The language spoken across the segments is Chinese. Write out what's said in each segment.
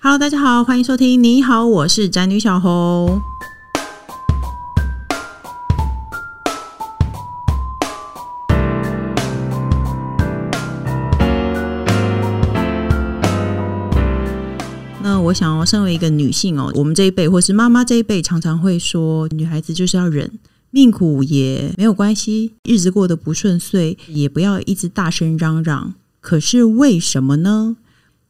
Hello，大家好，欢迎收听。你好，我是宅女小红。那我想要身为一个女性哦，我们这一辈或是妈妈这一辈，常常会说，女孩子就是要忍。命苦也没有关系，日子过得不顺遂也不要一直大声嚷嚷。可是为什么呢？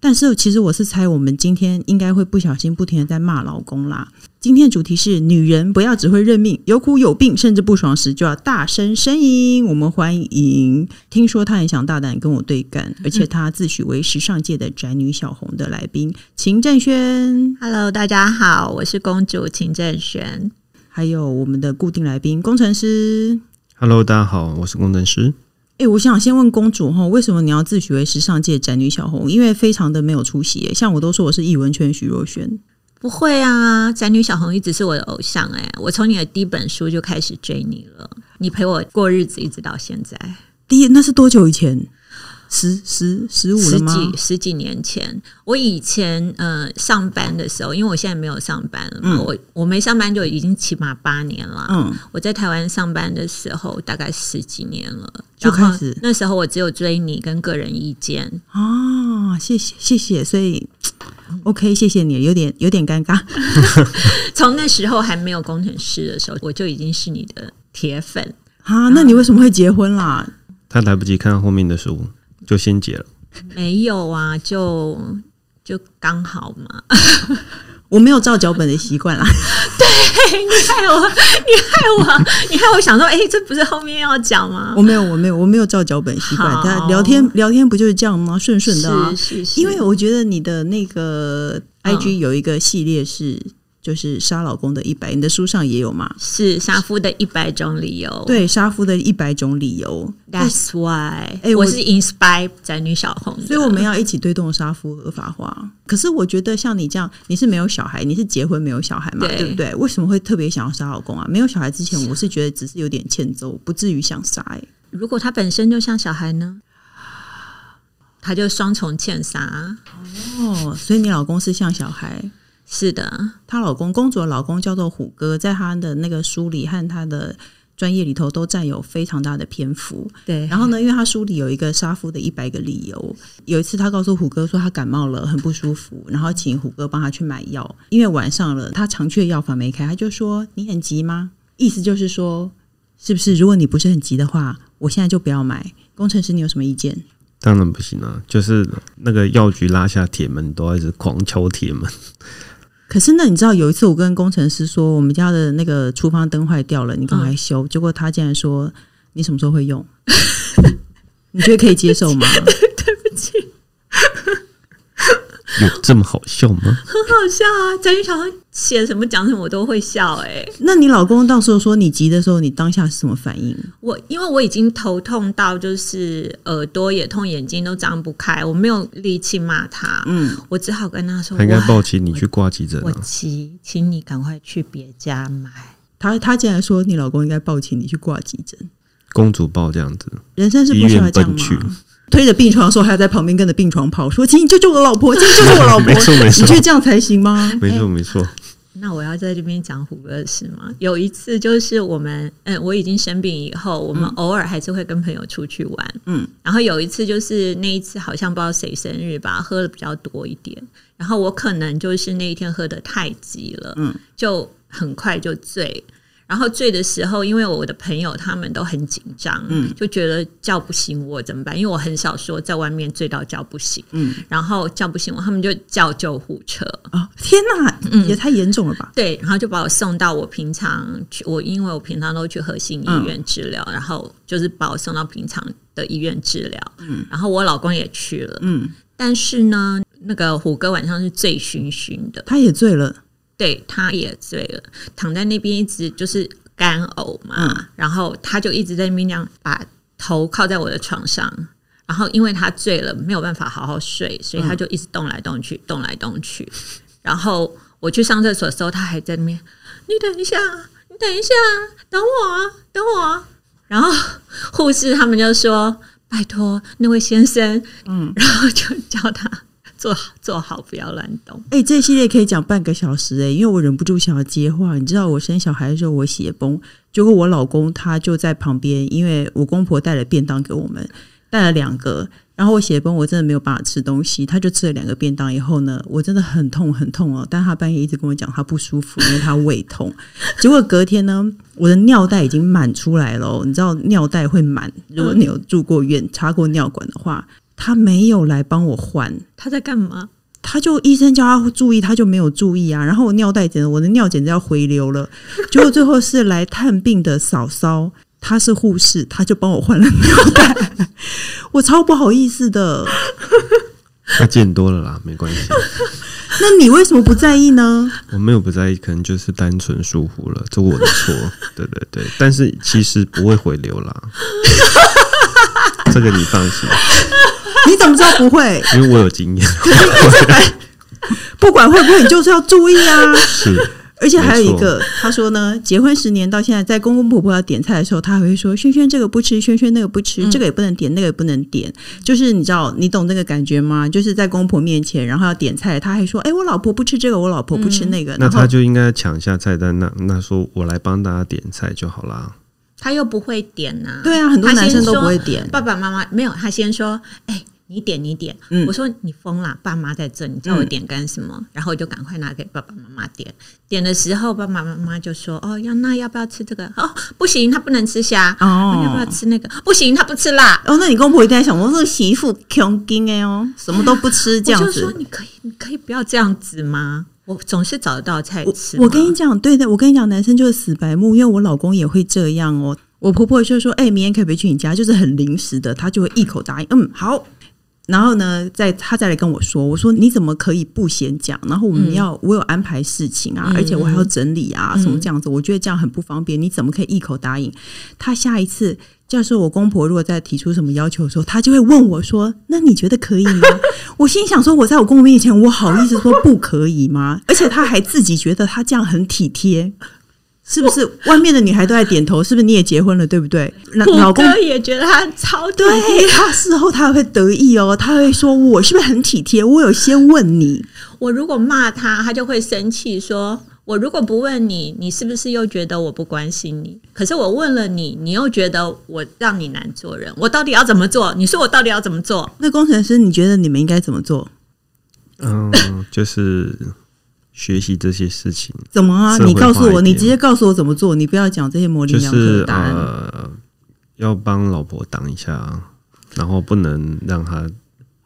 但是其实我是猜，我们今天应该会不小心不停的在骂老公啦。今天主题是女人不要只会认命，有苦有病甚至不爽时就要大声呻吟。我们欢迎听说她很想大胆跟我对干，而且她自诩为时尚界的宅女小红的来宾秦正轩。Hello，大家好，我是公主秦正轩。还有我们的固定来宾工程师，Hello，大家好，我是工程师。哎，我想先问公主哈，为什么你要自诩为时尚界宅女小红？因为非常的没有出息，像我都说我是艺文圈徐若瑄。不会啊，宅女小红一直是我的偶像哎，我从你的第一本书就开始追你了，你陪我过日子一直到现在。第一，那是多久以前？十十十五了吗？十几十几年前，我以前呃上班的时候，因为我现在没有上班了嘛，嗯、我我没上班就已经起码八年了。嗯，我在台湾上班的时候大概十几年了，就开始那时候我只有追你跟个人意见啊，谢谢谢谢，所以 OK，谢谢你，有点有点尴尬。从那时候还没有工程师的时候，我就已经是你的铁粉啊。那你为什么会结婚啦？他来不及看后面的书。就先结了？没有啊，就就刚好嘛。我没有照脚本的习惯啦。对，你害我，你害我，你害我想说，哎、欸，这不是后面要讲吗？我没有，我没有，我没有照脚本习惯。他聊天聊天不就是这样吗？顺顺的、啊。是是是。因为我觉得你的那个 IG 有一个系列是。就是杀老公的一百，你的书上也有吗？是杀夫的一百种理由。对，杀夫的一百种理由。That's why，哎，我是 inspire 宅女小红，所以我们要一起推动杀夫合法化。可是我觉得像你这样，你是没有小孩，你是结婚没有小孩嘛？对，对不对？为什么会特别想要杀老公啊？没有小孩之前，我是觉得只是有点欠揍，不至于想杀。哎，如果他本身就像小孩呢？他就双重欠杀。哦，所以你老公是像小孩。是的，她老公公主的老公叫做虎哥，在他的那个书里和他的专业里头都占有非常大的篇幅。对，然后呢，因为他书里有一个杀夫的一百个理由。有一次，她告诉虎哥说他感冒了，很不舒服，然后请虎哥帮他去买药。因为晚上了，他常去的药房没开，他就说：“你很急吗？”意思就是说，是不是如果你不是很急的话，我现在就不要买。工程师，你有什么意见？当然不行啊！就是那个药局拉下铁门，都一直狂敲铁门。可是，那你知道有一次我跟工程师说，我们家的那个厨房灯坏掉了，你赶快修。嗯、结果他竟然说：“你什么时候会用？” 你觉得可以接受吗？对不起。有这么好笑吗？很好笑啊！在你想写什么讲什么，我都会笑哎、欸。那你老公到时候说你急的时候，你当下是什么反应？我因为我已经头痛到就是耳朵也痛，眼睛都张不开，我没有力气骂他。嗯，我只好跟他说：“他应该抱起你去挂急诊。”我急，请你赶快去别家买。他他竟然说你老公应该抱起你去挂急诊，公主抱这样子，人生是不需要这样吗？推着病床的时候，还要在旁边跟着病床跑，说：“请你救救我老婆，请你救救我老婆。”没错没错，你觉得这样才行吗？没错没错。那我要在这边讲虎哥的事吗？有一次就是我们，嗯，我已经生病以后，我们偶尔还是会跟朋友出去玩，嗯。然后有一次就是那一次好像不知道谁生日吧，喝的比较多一点，然后我可能就是那一天喝的太急了，嗯，就很快就醉。然后醉的时候，因为我的朋友他们都很紧张，嗯，就觉得叫不醒我怎么办？因为我很少说在外面醉到叫不醒，嗯，然后叫不醒我，他们就叫救护车。哦，天哪，嗯，也太严重了吧？对，然后就把我送到我平常去，我因为我平常都去核心医院治疗，嗯，然后就是把我送到平常的医院治疗，嗯，然后我老公也去了，嗯，但是呢，那个虎哥晚上是醉醺醺的，他也醉了。对，他也醉了，躺在那边一直就是干呕嘛，嗯、然后他就一直在那边那样把头靠在我的床上，然后因为他醉了没有办法好好睡，所以他就一直动来动去，动来动去。然后我去上厕所的时候，他还在那边，你等一下，你等一下，等我啊，等我啊。然后护士他们就说：“拜托那位先生，嗯，然后就叫他做好做好，不要乱动。哎、欸，这系列可以讲半个小时哎、欸，因为我忍不住想要接话。你知道我生小孩的时候我血崩，结果我老公他就在旁边，因为我公婆带了便当给我们，带了两个。然后我血崩，我真的没有办法吃东西。他就吃了两个便当以后呢，我真的很痛很痛哦。但他半夜一直跟我讲他不舒服，因为他胃痛。结果隔天呢，我的尿袋已经满出来了哦。你知道尿袋会满，如果你有住过院插过尿管的话，他没有来帮我换。他在干嘛？他就医生叫他注意，他就没有注意啊。然后我尿袋简直，我的尿简直要回流了。结果最后是来探病的嫂嫂。她是护士，她就帮我换了尿袋，我超不好意思的。他见多了啦，没关系。那你为什么不在意呢？我没有不在意，可能就是单纯疏忽了，这我的错。对对对，但是其实不会回流啦，这个你放心。你怎么知道不会？因为我有经验。不管会不会，你就是要注意啊。是。而且还有一个，他说呢，结婚十年到现在，在公公婆婆要点菜的时候，他还会说：“轩轩这个不吃，轩轩那个不吃，嗯、这个也不能点，那个也不能点。”就是你知道，你懂那个感觉吗？就是在公婆面前，然后要点菜，他还说：“哎、欸，我老婆不吃这个，我老婆不吃那个。嗯”那他就应该抢下菜单，那那说我来帮大家点菜就好啦。他又不会点呐、啊，对啊，很多男生都不会点。爸爸妈妈没有，他先说：“哎、欸。”你点你点，嗯、我说你疯了，爸妈在这，你叫我点干什么？嗯、然后我就赶快拿给爸爸妈妈点。点的时候，爸爸妈妈就说：“哦，要那要不要吃这个？哦，不行，他不能吃虾。哦，要不要吃那个？不行，他不吃辣。哦，那你公婆一定在想，我这个媳妇穷精哎哦，什么都不吃这样子。我就说你可以，你可以不要这样子吗？我总是找得到菜吃。我跟你讲，对的，我跟你讲，男生就是死白目，因为我老公也会这样哦。我婆婆就说：“哎、欸，明天可不可以去你家？”就是很临时的，他就会一口答应。嗯，好。然后呢，再他再来跟我说，我说你怎么可以不先讲？然后我们要、嗯、我有安排事情啊，嗯、而且我还要整理啊，嗯、什么这样子？我觉得这样很不方便。你怎么可以一口答应？他下一次，教授我公婆如果再提出什么要求的时候，他就会问我说：“那你觉得可以吗？” 我心想说：“我在我公婆面前，我好意思说不可以吗？”而且他还自己觉得他这样很体贴。是不是外面的女孩都在点头？是不是你也结婚了，对不对？老公也觉得他超对，他事后他会得意哦，他会说：“我是不是很体贴？我有先问你。我如果骂他，他就会生气，说我如果不问你，你是不是又觉得我不关心你？可是我问了你，你又觉得我让你难做人。我到底要怎么做？你说我到底要怎么做？那工程师，你觉得你们应该怎么做？嗯，就是。学习这些事情怎么啊？你告诉我，你直接告诉我怎么做，你不要讲这些模棱两可的答案。呃，要帮老婆挡一下，然后不能让她。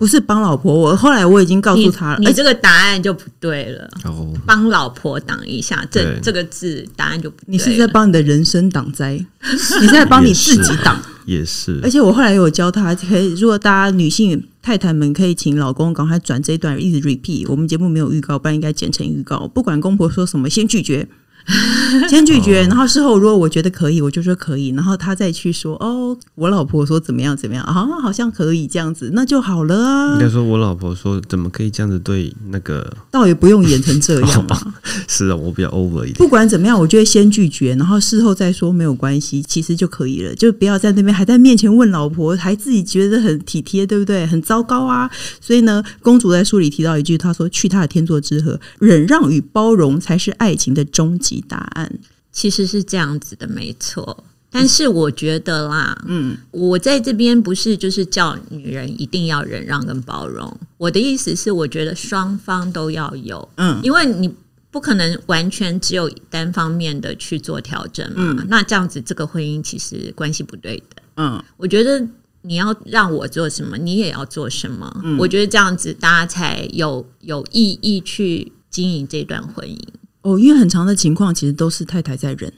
不是帮老婆，我后来我已经告诉他了，你这个答案就不对了。哦，帮老婆挡一下，这这个字答案就不对。你是在帮你的人生挡灾，你是在帮你自己挡。也是。而且我后来有教他，可以如果大家女性太太们可以请老公赶快转这一段，一直 repeat。我们节目没有预告，不然应该剪成预告。不管公婆说什么，先拒绝。先拒绝，然后事后如果我觉得可以，我就说可以，然后他再去说哦，我老婆说怎么样怎么样啊，好像可以这样子，那就好了啊。应该说我老婆说怎么可以这样子对那个，倒也不用演成这样吧。是啊，我比较 over 一点。不管怎么样，我就会先拒绝，然后事后再说没有关系，其实就可以了，就不要在那边还在面前问老婆，还自己觉得很体贴，对不对？很糟糕啊。所以呢，公主在书里提到一句，她说：“去他的天作之合，忍让与包容才是爱情的终极。”答案其实是这样子的，没错。但是我觉得啦，嗯，我在这边不是就是叫女人一定要忍让跟包容。我的意思是，我觉得双方都要有，嗯，因为你不可能完全只有单方面的去做调整嘛。嗯，那这样子，这个婚姻其实关系不对的。嗯，我觉得你要让我做什么，你也要做什么。嗯，我觉得这样子大家才有有意义去经营这段婚姻。哦，因为很长的情况其实都是太太在忍，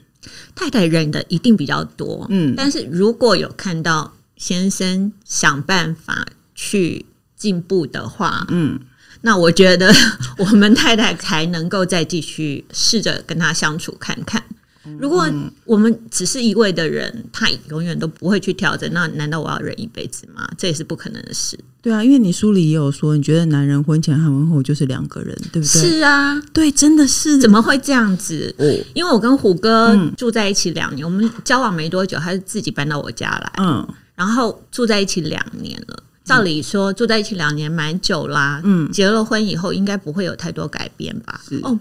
太太忍的一定比较多。嗯，但是如果有看到先生想办法去进步的话，嗯，那我觉得 我们太太才能够再继续试着跟他相处看看。如果我们只是一味的人，他永远都不会去调整，那难道我要忍一辈子吗？这也是不可能的事。对啊，因为你书里也有说，你觉得男人婚前和婚后就是两个人，对不对？是啊，对，真的是。怎么会这样子？哦，因为我跟虎哥住在一起两年，嗯、我们交往没多久，他就自己搬到我家来，嗯，然后住在一起两年了。照理说住在一起两年蛮久啦，嗯，结了婚以后应该不会有太多改变吧？是哦。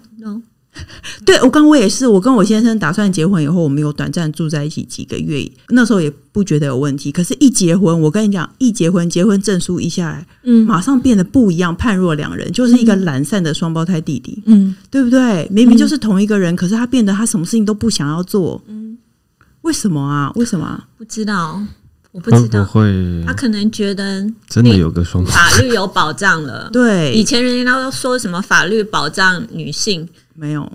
对，我刚我也是，我跟我先生打算结婚以后，我们有短暂住在一起几个月，那时候也不觉得有问题。可是，一结婚，我跟你讲，一结婚，结婚证书一下来，嗯，马上变得不一样，判若两人，就是一个懒散的双胞胎弟弟，嗯，对不对？明明就是同一个人，可是他变得他什么事情都不想要做，嗯，为什么啊？为什么？不知道，我不知道，会他可能觉得真的有个双法律有保障了，对，以前人家都说什么法律保障女性，没有。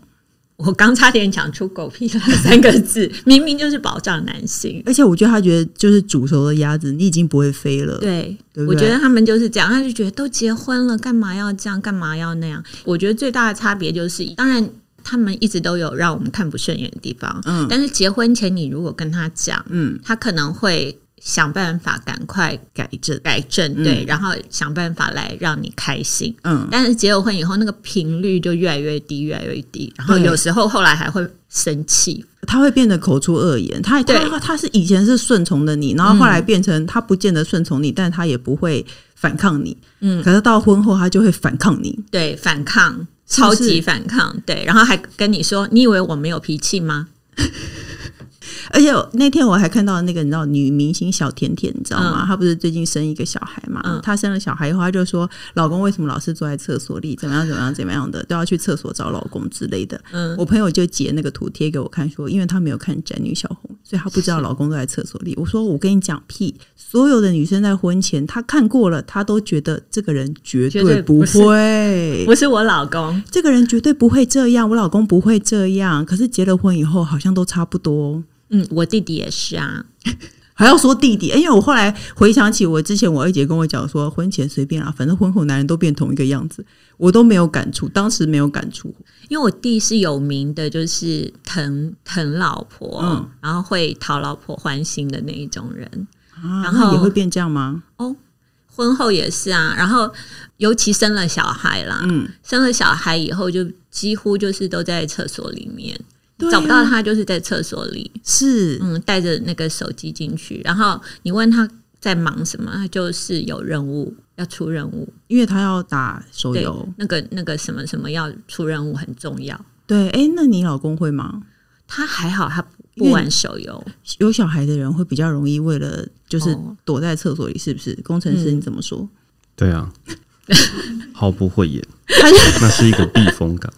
我刚差点讲出“狗屁”了三个字，明明就是保障男性。而且我觉得他觉得就是煮熟的鸭子，你已经不会飞了。对，对对，我觉得他们就是这样，他就觉得都结婚了，干嘛要这样，干嘛要那样？我觉得最大的差别就是，当然他们一直都有让我们看不顺眼的地方，嗯，但是结婚前你如果跟他讲，嗯，他可能会。想办法赶快改正，改正对，嗯、然后想办法来让你开心。嗯，但是结了婚以后，那个频率就越来越低，越来越低。然后有时候后来还会生气，他会变得口出恶言。他对他他是以前是顺从的你，然后后来变成他不见得顺从你，嗯、但他也不会反抗你。嗯，可是到婚后他就会反抗你，对，反抗，超级反抗。对，然后还跟你说：“你以为我没有脾气吗？” 而且那天我还看到那个你知道女明星小甜甜，你知道吗？嗯、她不是最近生一个小孩嘛？嗯、她生了小孩以后，她就说老公为什么老是坐在厕所里，怎么样怎么样怎么样的，都要去厕所找老公之类的。嗯，我朋友就截那个图贴给我看，说因为她没有看《宅女小红》，所以她不知道老公都在厕所里。我说我跟你讲屁，所有的女生在婚前她看过了，她都觉得这个人绝对不会，不是我老公，这个人绝对不会这样，我老公不会这样。可是结了婚以后，好像都差不多。嗯，我弟弟也是啊，还要说弟弟，因为我后来回想起我之前我二姐跟我讲说，婚前随便啊，反正婚后男人都变同一个样子，我都没有感触，当时没有感触，因为我弟是有名的，就是疼疼老婆，嗯，然后会讨老婆欢心的那一种人，啊、然后也会变这样吗？哦，婚后也是啊，然后尤其生了小孩啦，嗯，生了小孩以后就几乎就是都在厕所里面。啊、找不到他，就是在厕所里。是，嗯，带着那个手机进去，然后你问他在忙什么，他就是有任务要出任务，因为他要打手游。那个那个什么什么要出任务很重要。对，哎、欸，那你老公会吗？他还好，他不玩手游。有小孩的人会比较容易为了就是躲在厕所里，是不是？工程师，你怎么说？嗯、对啊。毫不讳言，那是一个避风港，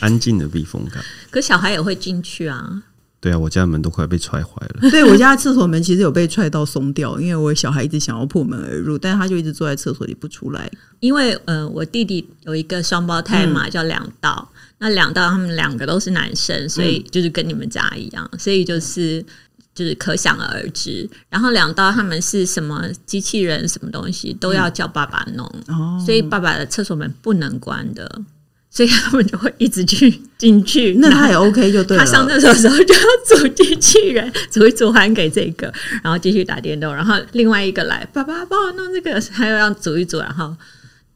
安静的避风港。可小孩也会进去啊？对啊，我家门都快被踹坏了。对，我家厕所门其实有被踹到松掉，因为我小孩一直想要破门而入，但是他就一直坐在厕所里不出来。因为呃，我弟弟有一个双胞胎嘛，嗯、叫两道。那两道他们两个都是男生，所以就是跟你们家一样，所以就是。就是可想而知，然后两道他们是什么机器人，什么东西都要叫爸爸弄，哦、所以爸爸的厕所门不能关的，所以他们就会一直去进去。那他也 OK 就对了。他上厕所的时候就要组机器人，组一组还给这个，然后继续打电动，然后另外一个来，爸爸帮我弄这个，还要让组一组，然后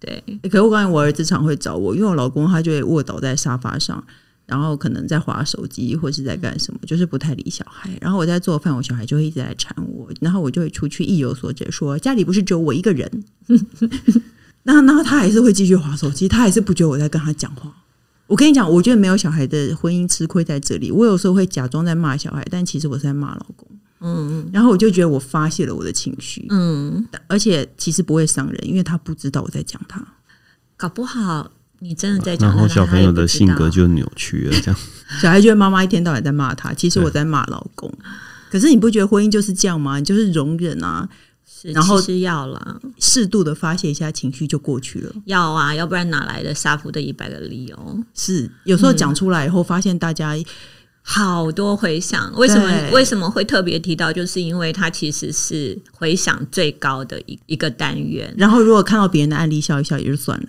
对。可是我感觉我儿子常会找我，因为我老公他就会卧倒在沙发上。然后可能在划手机或是在干什么，就是不太理小孩。然后我在做饭，我小孩就会一直在缠我，然后我就会出去意有所指，说家里不是只有我一个人。然后，然后他还是会继续划手机，他还是不觉得我在跟他讲话。我跟你讲，我觉得没有小孩的婚姻吃亏在这里。我有时候会假装在骂小孩，但其实我是在骂老公。嗯，然后我就觉得我发泄了我的情绪。嗯，而且其实不会伤人，因为他不知道我在讲他，搞不好。你真的在讲，然后小朋友的性格就扭曲了，这样。小孩觉得妈妈一天到晚在骂他，其实我在骂老公。可是你不觉得婚姻就是这样吗？你就是容忍啊，是然后是要了，适度的发泄一下情绪就过去了。要啊，要不然哪来的杀夫的一百个理由？是有时候讲出来以后，发现大家、嗯、好多回想。为什么为什么会特别提到？就是因为它其实是回想最高的一一个单元。然后如果看到别人的案例笑一笑也就算了。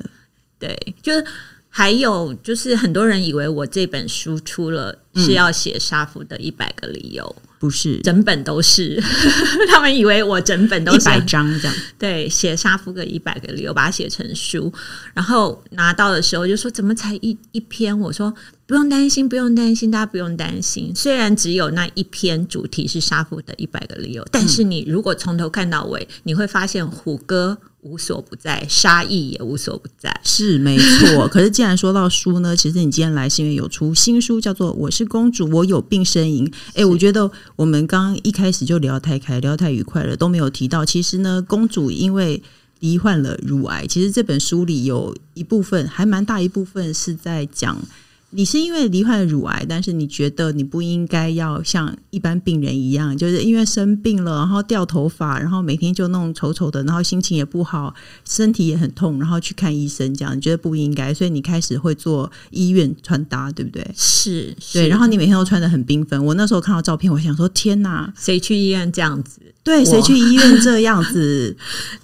对，就是还有就是很多人以为我这本书出了是要写杀夫的一百个理由，嗯、不是，整本都是。他们以为我整本都是一百张这样。对，写杀夫个一百个理由，把它写成书，然后拿到的时候就说怎么才一一篇？我说不用担心，不用担心，大家不用担心。虽然只有那一篇主题是杀父的一百个理由，但是你如果从头看到尾，你会发现虎哥。无所不在，杀意也无所不在，是没错。可是既然说到书呢，其实你今天来是因为有出新书，叫做《我是公主，我有病呻吟》。哎，我觉得我们刚刚一开始就聊太开，聊太愉快了，都没有提到，其实呢，公主因为罹患了乳癌，其实这本书里有一部分，还蛮大一部分是在讲。你是因为罹患了乳癌，但是你觉得你不应该要像一般病人一样，就是因为生病了，然后掉头发，然后每天就弄丑丑的，然后心情也不好，身体也很痛，然后去看医生，这样你觉得不应该，所以你开始会做医院穿搭，对不对？是，是对，然后你每天都穿的很缤纷。我那时候看到照片，我想说：天哪，谁去医院这样子？对，谁去医院这样子？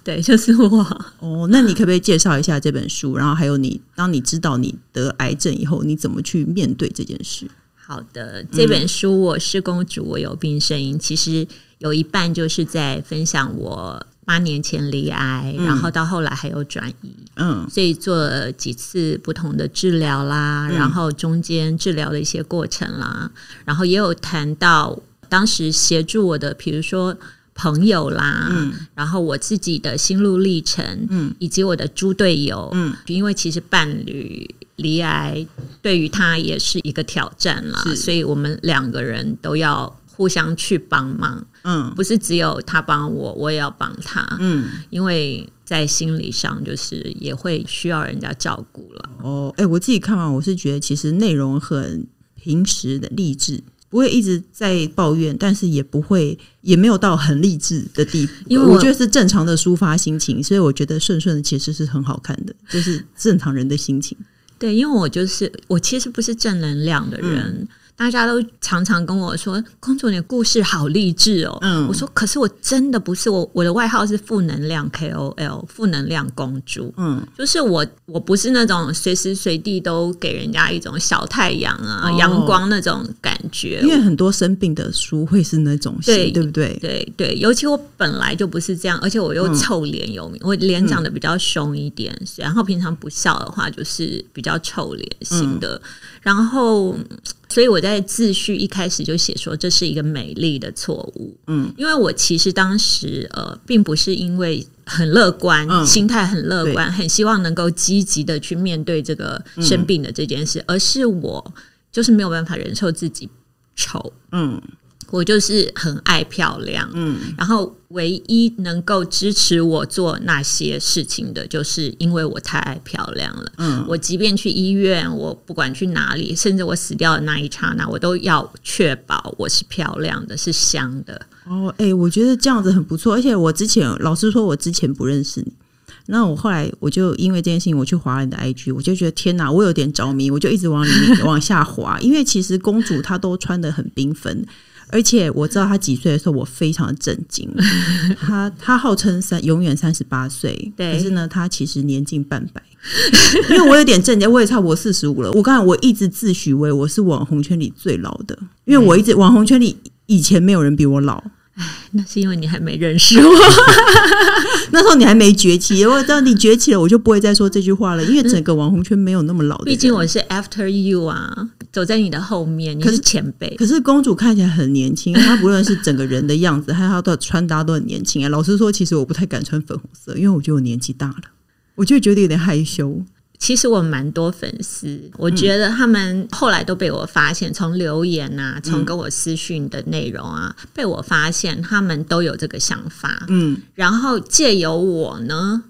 对，就是我。哦，那你可不可以介绍一下这本书？然后还有你，当你知道你得癌症以后，你怎么去面对这件事？好的，这本书《我是公主，我有病呻吟》，其实有一半就是在分享我八年前离癌，嗯、然后到后来还有转移，嗯，所以做了几次不同的治疗啦，嗯、然后中间治疗的一些过程啦，然后也有谈到当时协助我的，比如说。朋友啦，嗯，然后我自己的心路历程，嗯，以及我的猪队友，嗯，因为其实伴侣离癌对于他也是一个挑战啦，所以我们两个人都要互相去帮忙，嗯，不是只有他帮我，我也要帮他，嗯，因为在心理上就是也会需要人家照顾了。哦，哎，我自己看完，我是觉得其实内容很平时的励志。不会一直在抱怨，但是也不会，也没有到很励志的地步。因为我，我觉得是正常的抒发心情，所以我觉得顺顺的其实是很好看的，就是正常人的心情。对，因为我就是我其实不是正能量的人。大家都常常跟我说：“公主，你的故事好励志哦。”嗯，我说：“可是我真的不是我，我的外号是负能量 KOL，负能量公主。嗯，就是我，我不是那种随时随地都给人家一种小太阳啊、哦、阳光那种感觉。因为很多生病的书会是那种型，对，对不对？对对，尤其我本来就不是这样，而且我又臭脸有名，嗯、我脸长得比较凶一点，嗯、然后平常不笑的话就是比较臭脸型的，嗯、然后。所以我在自序一开始就写说，这是一个美丽的错误。嗯，因为我其实当时呃，并不是因为很乐观，嗯、心态很乐观，很希望能够积极的去面对这个生病的这件事，嗯、而是我就是没有办法忍受自己丑。嗯。我就是很爱漂亮，嗯，然后唯一能够支持我做那些事情的，就是因为我太爱漂亮了，嗯，我即便去医院，我不管去哪里，甚至我死掉的那一刹那，我都要确保我是漂亮的，是香的。哦，哎、欸，我觉得这样子很不错，而且我之前老实说，我之前不认识你，那我后来我就因为这件事情，我去滑你的 IG，我就觉得天哪，我有点着迷，我就一直往里面往下滑，因为其实公主她都穿的很缤纷。而且我知道他几岁的时候，我非常的震惊。他他号称三永远三十八岁，对可是呢，他其实年近半百。因为我有点震惊，我也差不多四十五了。我刚才我一直自诩为我是网红圈里最老的，因为我一直网红圈里以前没有人比我老。哎，那是因为你还没认识我，那时候你还没崛起。我知道你崛起了，我就不会再说这句话了。因为整个网红圈没有那么老的，毕竟我是 After You 啊，走在你的后面，你是前辈。可是公主看起来很年轻，她不论是整个人的样子，还有她的穿搭都很年轻啊。老实说，其实我不太敢穿粉红色，因为我觉得我年纪大了，我就觉得有点害羞。其实我蛮多粉丝，我觉得他们后来都被我发现，从留言啊，从跟我私讯的内容啊，嗯、被我发现他们都有这个想法，嗯，然后借由我呢，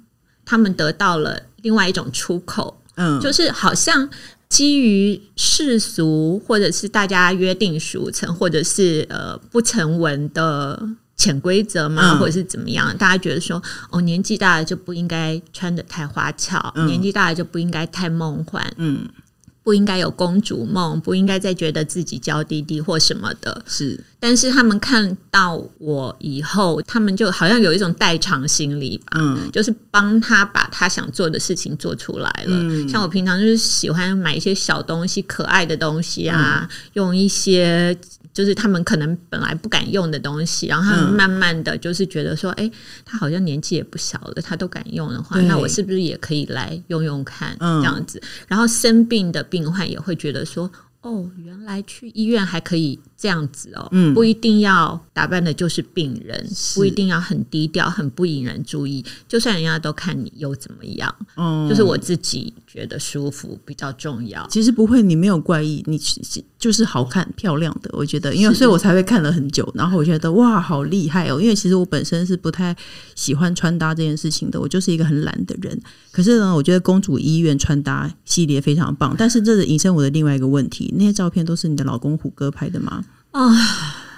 他们得到了另外一种出口，嗯，就是好像基于世俗或者是大家约定俗成，或者是呃不成文的。潜规则嘛？或者是怎么样？嗯、大家觉得说，哦，年纪大了就不应该穿得太花俏，嗯、年纪大了就不应该太梦幻，嗯，不应该有公主梦，不应该再觉得自己娇滴滴或什么的。是，但是他们看到我以后，他们就好像有一种代偿心理吧，嗯，就是帮他把他想做的事情做出来了。嗯、像我平常就是喜欢买一些小东西、可爱的东西啊，嗯、用一些。就是他们可能本来不敢用的东西，然后他们慢慢的就是觉得说，哎、嗯，他好像年纪也不小了，他都敢用的话，那我是不是也可以来用用看这样子？然后生病的病患也会觉得说，哦，原来去医院还可以。这样子哦，嗯，不一定要打扮的就是病人，不一定要很低调、很不引人注意。就算人家都看你又怎么样？嗯，就是我自己觉得舒服比较重要。其实不会，你没有怪异，你就是好看漂亮的。我觉得，因为所以我才会看了很久，然后我觉得哇，好厉害哦！因为其实我本身是不太喜欢穿搭这件事情的，我就是一个很懒的人。可是呢，我觉得公主医院穿搭系列非常棒。但是这是引申我的另外一个问题：那些照片都是你的老公虎哥拍的吗？啊！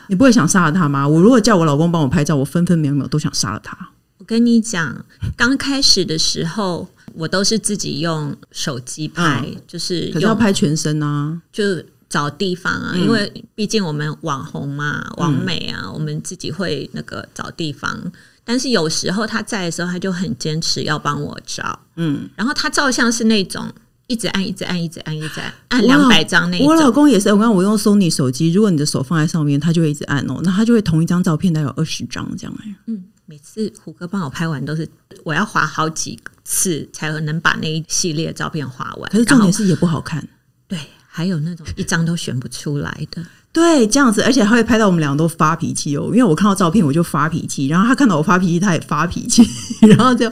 你不会想杀了他吗？我如果叫我老公帮我拍照，我分分秒秒都想杀了他。我跟你讲，刚开始的时候，我都是自己用手机拍，嗯、就是可是要拍全身啊，就找地方啊，嗯、因为毕竟我们网红嘛，网美啊，嗯、我们自己会那个找地方。但是有时候他在的时候，他就很坚持要帮我照，嗯，然后他照相是那种。一直按，一直按，一直按，一直按，按两百张那。我老公也是，我刚刚我用 Sony 手机，如果你的手放在上面，他就会一直按哦，那他就会同一张照片大概有二十张这样哎。嗯，每次虎哥帮我拍完都是我要划好几次才能把那一系列照片划完。可是重点是也不好看。对，还有那种一张都选不出来的。对，这样子，而且他会拍到我们两个都发脾气哦。因为我看到照片我就发脾气，然后他看到我发脾气，他也发脾气，然后就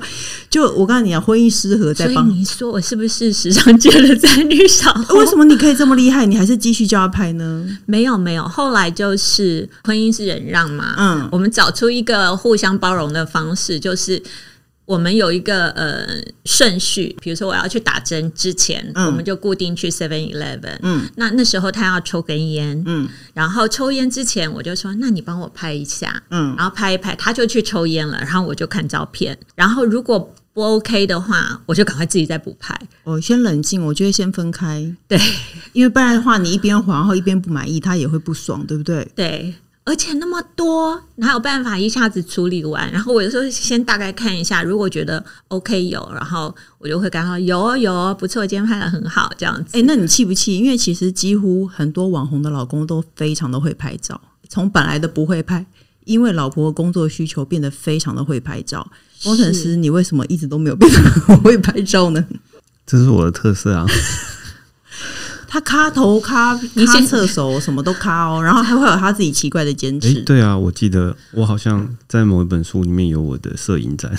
就我告诉你啊，婚姻失和在帮。你说我是不是时尚界的宅女小红？为什么你可以这么厉害？你还是继续叫他拍呢？没有没有，后来就是婚姻是忍让嘛。嗯，我们找出一个互相包容的方式，就是。我们有一个呃顺序，比如说我要去打针之前，嗯、我们就固定去 Seven Eleven。嗯，那那时候他要抽根烟，嗯，然后抽烟之前我就说，那你帮我拍一下，嗯，然后拍一拍，他就去抽烟了，然后我就看照片，然后如果不 OK 的话，我就赶快自己再补拍。哦，先冷静，我觉得先分开，对，因为不然的话，你一边滑，然后一边不满意，他也会不爽，对不对？对。而且那么多，哪有办法一下子处理完？然后我有时候先大概看一下，如果觉得 OK 有，然后我就会跟他说有哦有哦，不错，今天拍的很好，这样子。诶，那你气不气？因为其实几乎很多网红的老公都非常的会拍照，从本来的不会拍，因为老婆的工作需求变得非常的会拍照。工程师，你为什么一直都没有变得很会拍照呢？这是我的特色啊。他卡头卡，卡厕所什么都卡哦，然后还会有他自己奇怪的坚持。欸。对啊，我记得我好像在某一本书里面有我的摄影展。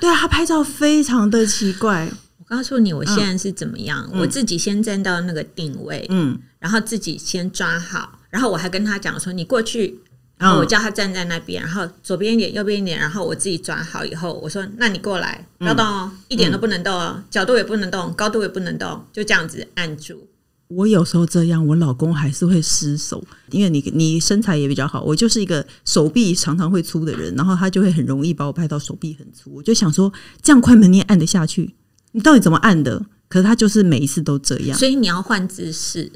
对啊，他拍照非常的奇怪。我告诉你，我现在是怎么样？我自己先站到那个定位，嗯，然后自己先抓好，然后我还跟他讲说：“你过去。”然后我叫他站在那边，然后左边一点，右边一点，然后我自己转好以后，我说：“那你过来，不要动哦，一点都不能动哦，角度也不能动，高度也不能动，就这样子按住。”我有时候这样，我老公还是会失手，因为你你身材也比较好，我就是一个手臂常常会粗的人，然后他就会很容易把我拍到手臂很粗。我就想说，这样快门你也按得下去？你到底怎么按的？可是他就是每一次都这样，所以你要换姿势。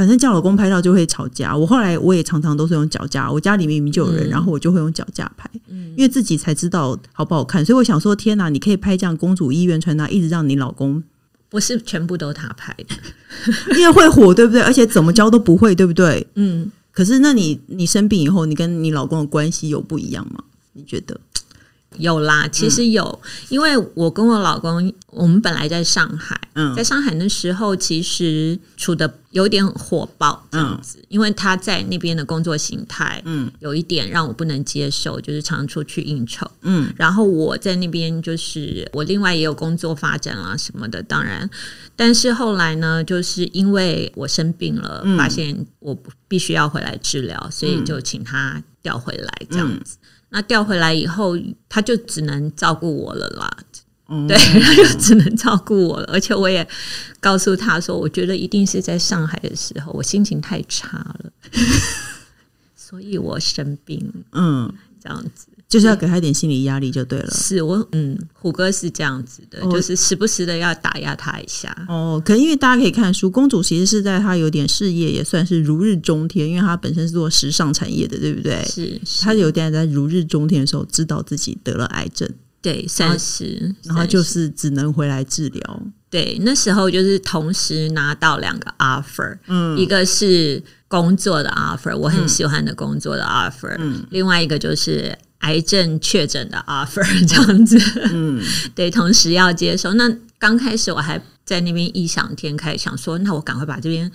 反正叫老公拍照就会吵架。我后来我也常常都是用脚架，我家里明明就有人，嗯、然后我就会用脚架拍，嗯、因为自己才知道好不好看。所以我想说，天哪，你可以拍这样公主医院穿搭，一直让你老公不是全部都他拍的，因为会火，对不对？而且怎么教都不会，对不对？嗯。可是那你你生病以后，你跟你老公的关系有不一样吗？你觉得？有啦，其实有，嗯、因为我跟我老公，我们本来在上海，嗯，在上海那时候，其实处的有点火爆这样子，嗯、因为他在那边的工作形态，嗯，有一点让我不能接受，就是常出去应酬，嗯，然后我在那边就是我另外也有工作发展啊什么的，当然，但是后来呢，就是因为我生病了，嗯、发现我必须要回来治疗，所以就请他调回来这样子。嗯那调回来以后，他就只能照顾我了啦。嗯、对，他就只能照顾我了。而且我也告诉他说，我觉得一定是在上海的时候，我心情太差了，所以我生病。嗯，这样子。就是要给他一点心理压力就对了。是我，嗯，虎哥是这样子的，哦、就是时不时的要打压他一下。哦，可能因为大家可以看书，公主其实是在她有点事业也算是如日中天，因为她本身是做时尚产业的，对不对？是，是她有点在如日中天的时候，知道自己得了癌症，对，三十，然后就是只能回来治疗。对，那时候就是同时拿到两个 offer，嗯，一个是工作的 offer，我很喜欢的工作的 offer，嗯，另外一个就是癌症确诊的 offer，这样子，嗯，对，同时要接受。那刚开始我还在那边异想天开，想说，那我赶快把这边。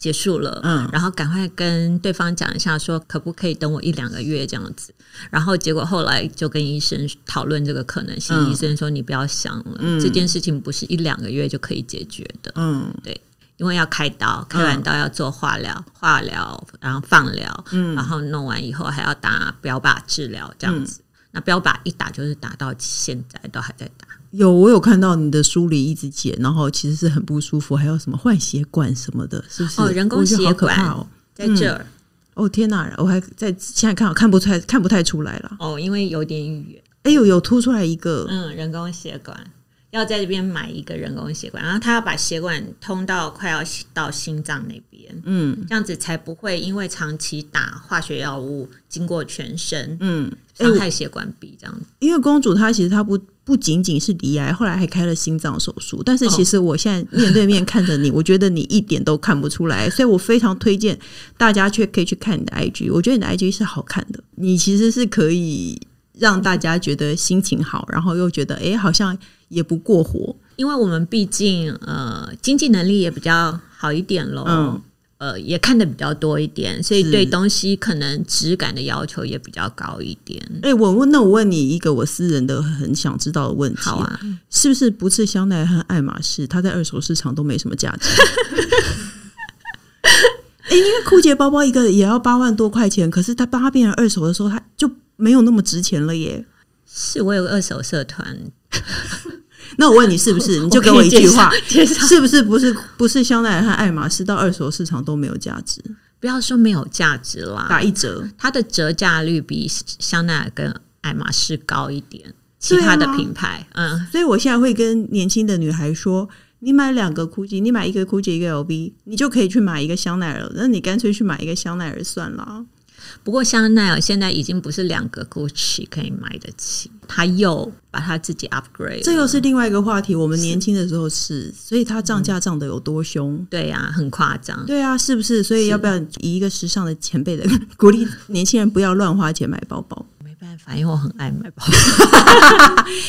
结束了，嗯，然后赶快跟对方讲一下，说可不可以等我一两个月这样子。然后结果后来就跟医生讨论这个可能性，嗯、医生说你不要想了，嗯、这件事情不是一两个月就可以解决的，嗯，对，因为要开刀，开完刀要做化疗，嗯、化疗然后放疗，嗯，然后弄完以后还要打标靶治疗这样子。嗯、那标靶一打就是打到现在都还在打。有，我有看到你的书里一直剪，然后其实是很不舒服，还有什么换血管什么的，是不是？哦，人工血管哦，在这儿。嗯、哦天哪，我还在现在看，我看不出来，看不太出来了。哦，因为有点远。哎呦，有凸出来一个，嗯，人工血管。要在这边买一个人工血管，然后他要把血管通到快要到心脏那边，嗯，这样子才不会因为长期打化学药物经过全身，嗯，伤害血管壁这样子。因为公主她其实她不不仅仅是罹癌，后来还开了心脏手术。但是其实我现在面对面看着你，哦、我觉得你一点都看不出来，所以我非常推荐大家去可以去看你的 IG。我觉得你的 IG 是好看的，你其实是可以让大家觉得心情好，然后又觉得哎、欸，好像。也不过火，因为我们毕竟呃经济能力也比较好一点喽，嗯，呃也看的比较多一点，所以对东西可能质感的要求也比较高一点。哎、欸，我问，那我问你一个我私人的很想知道的问题，好啊，是不是不是香奈儿和爱马仕，它在二手市场都没什么价值？哎、欸，因为酷杰包包一个也要八万多块钱，可是它当它变成二手的时候，它就没有那么值钱了耶。是我有个二手社团。那我问你是不是？你就给我一句话，是不是？不是不是香奈儿和爱马仕到二手市场都没有价值？不要说没有价值啦，打一折，它的折价率比香奈儿跟爱马仕高一点。其他的品牌，啊、嗯，所以我现在会跟年轻的女孩说：你买两个 GUCCI，你买一个 GUCCI 一个 LV，你就可以去买一个香奈儿。那你干脆去买一个香奈儿算了。不过香奈儿现在已经不是两个 Gucci 可以买得起，他又把他自己 upgrade，这又是另外一个话题。我们年轻的时候是，是所以他涨价涨得有多凶？嗯、对呀、啊，很夸张。对啊，是不是？所以要不要以一个时尚的前辈的鼓励 年轻人不要乱花钱买包包？办法，因为我很爱买包。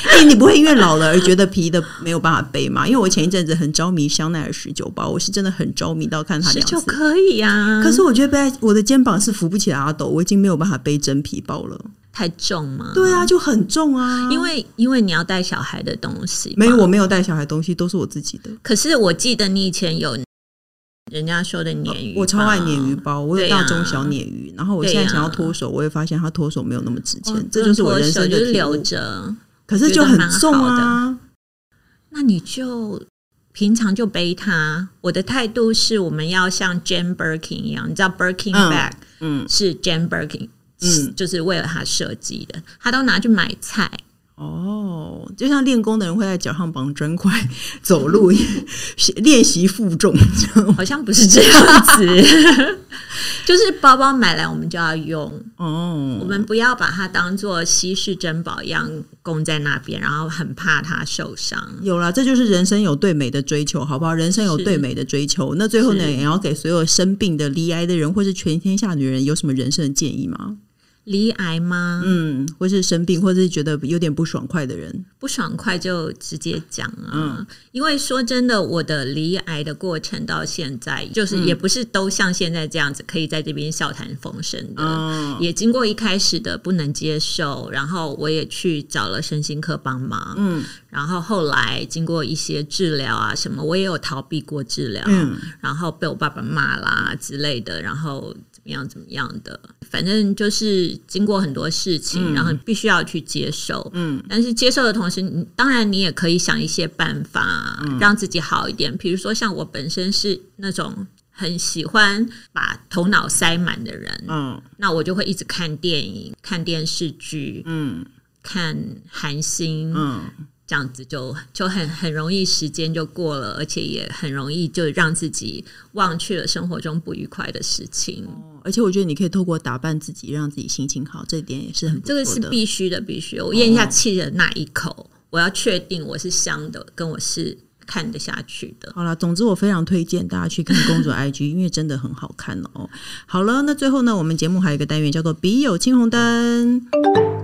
哎、欸，你不会因为老了而觉得皮的没有办法背吗？因为我前一阵子很着迷香奈儿十九包，我是真的很着迷到看它两次。十九可以呀、啊，可是我觉得背我的肩膀是扶不起来阿斗，我已经没有办法背真皮包了，太重吗？对啊，就很重啊。因为因为你要带小孩的东西，没有，我没有带小孩的东西，都是我自己的。可是我记得你以前有。人家说的鲶鱼，我超爱鲶鱼包，我有大中小鲶鱼。然后我现在想要脱手，我也发现它脱手没有那么值钱，这就是我人生的留着。可是就很重啊，那你就平常就背它。我的态度是，我们要像 Jane Birkin 一样，你知道 Birkin bag，嗯，是 Jane Birkin，嗯，就是为了他设计的，他都拿去买菜。哦，就像练功的人会在脚上绑砖块走路，练习负重，好像不是这样子。就是包包买来我们就要用哦，我们不要把它当做稀世珍宝一样供在那边，然后很怕它受伤。有了，这就是人生有对美的追求，好不好？人生有对美的追求，那最后呢，也要给所有生病的、罹癌的人，或是全天下女人，有什么人生的建议吗？罹癌吗？嗯，或是生病，或是觉得有点不爽快的人，不爽快就直接讲啊。嗯，因为说真的，我的离癌的过程到现在，就是也不是都像现在这样子，可以在这边笑谈风生的。嗯，也经过一开始的不能接受，然后我也去找了身心科帮忙。嗯，然后后来经过一些治疗啊什么，我也有逃避过治疗。嗯，然后被我爸爸骂啦之类的，然后。怎么样？怎么样的？反正就是经过很多事情，嗯、然后你必须要去接受。嗯，但是接受的同时，你当然你也可以想一些办法让自己好一点。比、嗯、如说，像我本身是那种很喜欢把头脑塞满的人，嗯，那我就会一直看电影、看电视剧，嗯，看韩星，嗯。这样子就就很很容易时间就过了，而且也很容易就让自己忘去了生活中不愉快的事情。哦，而且我觉得你可以透过打扮自己，让自己心情好，这一点也是很这个是必须的，必须。我咽一下气的那一口，哦，我要确定我是香的，跟我是看得下去的。好了，总之我非常推荐大家去看公主 IG，因为真的很好看哦。好了，那最后呢，我们节目还有一个单元叫做“笔友青红灯”，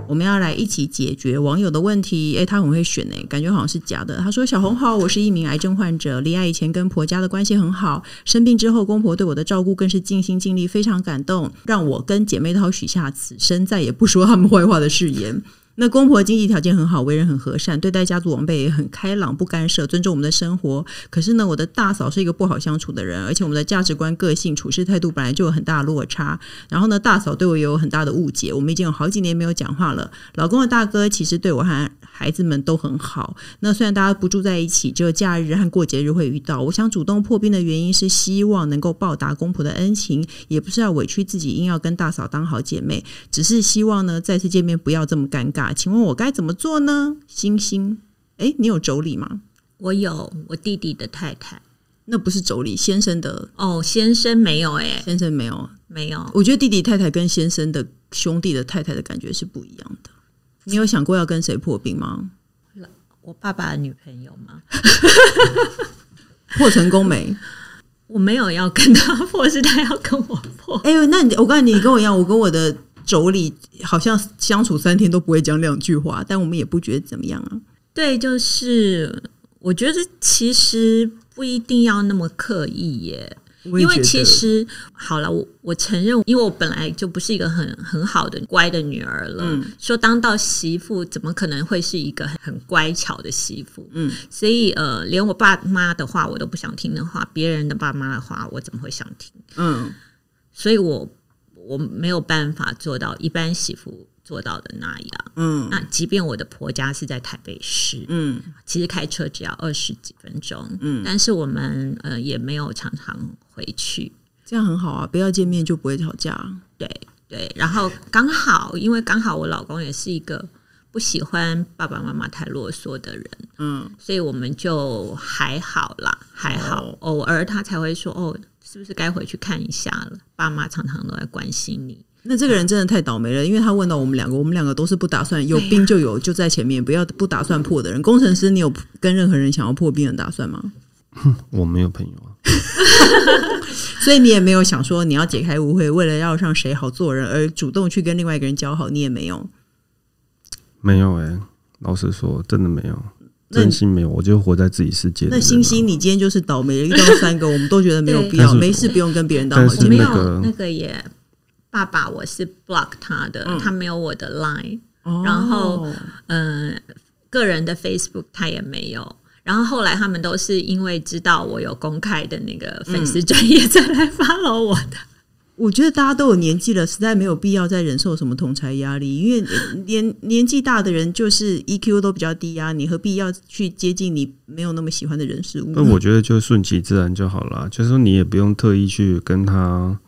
我们要来一起解决网友的问题。诶，他很会选诶，感觉好像是假的。他说：“小红好，我是一名癌症患者，离癌以前跟婆家的关系很好，生病之后公婆对我的照顾更是尽心尽力，非常感动，让我跟姐妹淘许下此生再也不说他们坏话的誓言。”那公婆经济条件很好，为人很和善，对待家族晚辈也很开朗，不干涉，尊重我们的生活。可是呢，我的大嫂是一个不好相处的人，而且我们的价值观、个性、处事态度本来就有很大的落差。然后呢，大嫂对我也有很大的误解，我们已经有好几年没有讲话了。老公的大哥其实对我还孩子们都很好。那虽然大家不住在一起，只有假日和过节日会遇到。我想主动破冰的原因是希望能够报答公婆的恩情，也不是要委屈自己，硬要跟大嫂当好姐妹，只是希望呢，再次见面不要这么尴尬。请问我该怎么做呢？星星，哎，你有妯娌吗？我有，我弟弟的太太，那不是妯娌，先生的哦，先生没有哎，先生没有，没有。我觉得弟弟太太跟先生的兄弟的太太的感觉是不一样的。你有想过要跟谁破冰吗？我爸爸的女朋友吗？破成功没？我没有要跟他破，是他要跟我破。哎呦，那你我告诉你，你跟我一样，我跟我的。妯娌好像相处三天都不会讲两句话，但我们也不觉得怎么样啊。对，就是我觉得其实不一定要那么刻意耶，因为其实好了，我我承认，因为我本来就不是一个很很好的乖的女儿了。嗯，说当到媳妇，怎么可能会是一个很乖巧的媳妇？嗯，所以呃，连我爸妈的话我都不想听的话，别人的爸妈的话我怎么会想听？嗯，所以我。我没有办法做到一般媳妇做到的那样。嗯，那即便我的婆家是在台北市，嗯，其实开车只要二十几分钟，嗯，但是我们呃也没有常常回去，这样很好啊，不要见面就不会吵架。对对，然后刚好，因为刚好我老公也是一个不喜欢爸爸妈妈太啰嗦的人，嗯，所以我们就还好啦，还好，哦，偶尔他才会说哦。是不是该回去看一下了？爸妈常常都在关心你。那这个人真的太倒霉了，因为他问到我们两个，我们两个都是不打算有冰就有，就在前面，不要不打算破的人。工程师，你有跟任何人想要破冰的打算吗？我没有朋友啊，所以你也没有想说你要解开误会，为了要让谁好做人而主动去跟另外一个人交好，你也没有。没有哎、欸，老实说，真的没有。真心没有，我就活在自己世界。那星星，你今天就是倒霉了，遇到三个，我们都觉得没有必要，没事不用跟别人当好姐妹。那个那个也，爸爸我是 block 他的，嗯、他没有我的 line，、哦、然后嗯、呃，个人的 Facebook 他也没有。然后后来他们都是因为知道我有公开的那个粉丝专业，再来 follow 我的。我觉得大家都有年纪了，实在没有必要再忍受什么同才压力，因为年年纪大的人就是 EQ 都比较低啊，你何必要去接近你没有那么喜欢的人事物？那我觉得就顺其自然就好了，就是说你也不用特意去跟他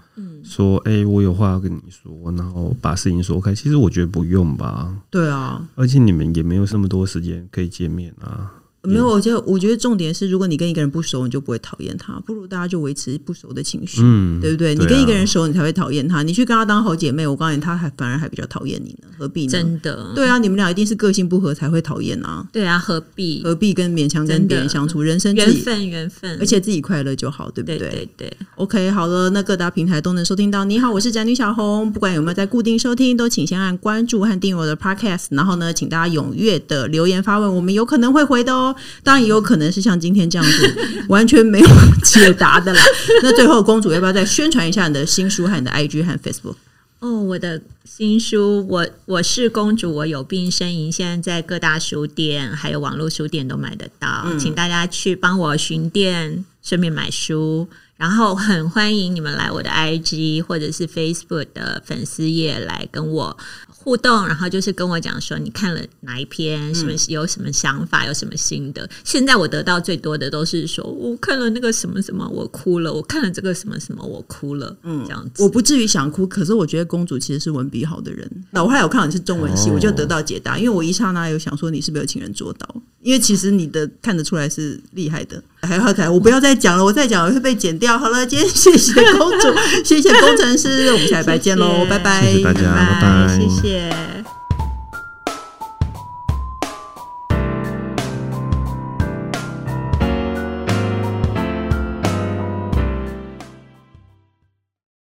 说，哎、嗯欸，我有话要跟你说，然后把事情说开。其实我觉得不用吧。对啊，而且你们也没有那么多时间可以见面啊。没有，我觉得我觉得重点是，如果你跟一个人不熟，你就不会讨厌他。不如大家就维持不熟的情绪，嗯、对不对？你跟一个人熟，你才会讨厌他。你去跟他当好姐妹，我告诉你，他还反而还比较讨厌你呢。何必呢？真的？对啊，你们俩一定是个性不合才会讨厌啊。对啊，何必？何必跟勉强跟别人相处？人生缘分，缘分，而且自己快乐就好，对不对？对对对。OK，好了，那各大平台都能收听到。你好，我是宅女小红。不管有没有在固定收听，都请先按关注和订阅我的 Podcast。然后呢，请大家踊跃的留言发问，我们有可能会回的哦。当然也有可。能是像今天这样子 完全没有解答的啦。那最后，公主要不要再宣传一下你的新书和你的 IG 和 Facebook？哦，我的新书，我我是公主，我有病呻吟，现在在各大书店还有网络书店都买得到，嗯、请大家去帮我寻店，顺便买书。然后很欢迎你们来我的 IG 或者是 Facebook 的粉丝页来跟我。互动，然后就是跟我讲说你看了哪一篇，什么有什么想法，有什么心得。现在我得到最多的都是说我看了那个什么什么，我哭了；我看了这个什么什么，我哭了。嗯，这样子。我不至于想哭，可是我觉得公主其实是文笔好的人。那我后来我看到你是中文系，我就得到解答，因为我一刹那有想说你是不是有情人做到？因为其实你的看得出来是厉害的。还有还我不要再讲了，我再讲会被剪掉。好了，今天谢谢公主，谢谢工程师，我们下礼拜见喽，拜拜，谢谢大家，拜拜，谢谢。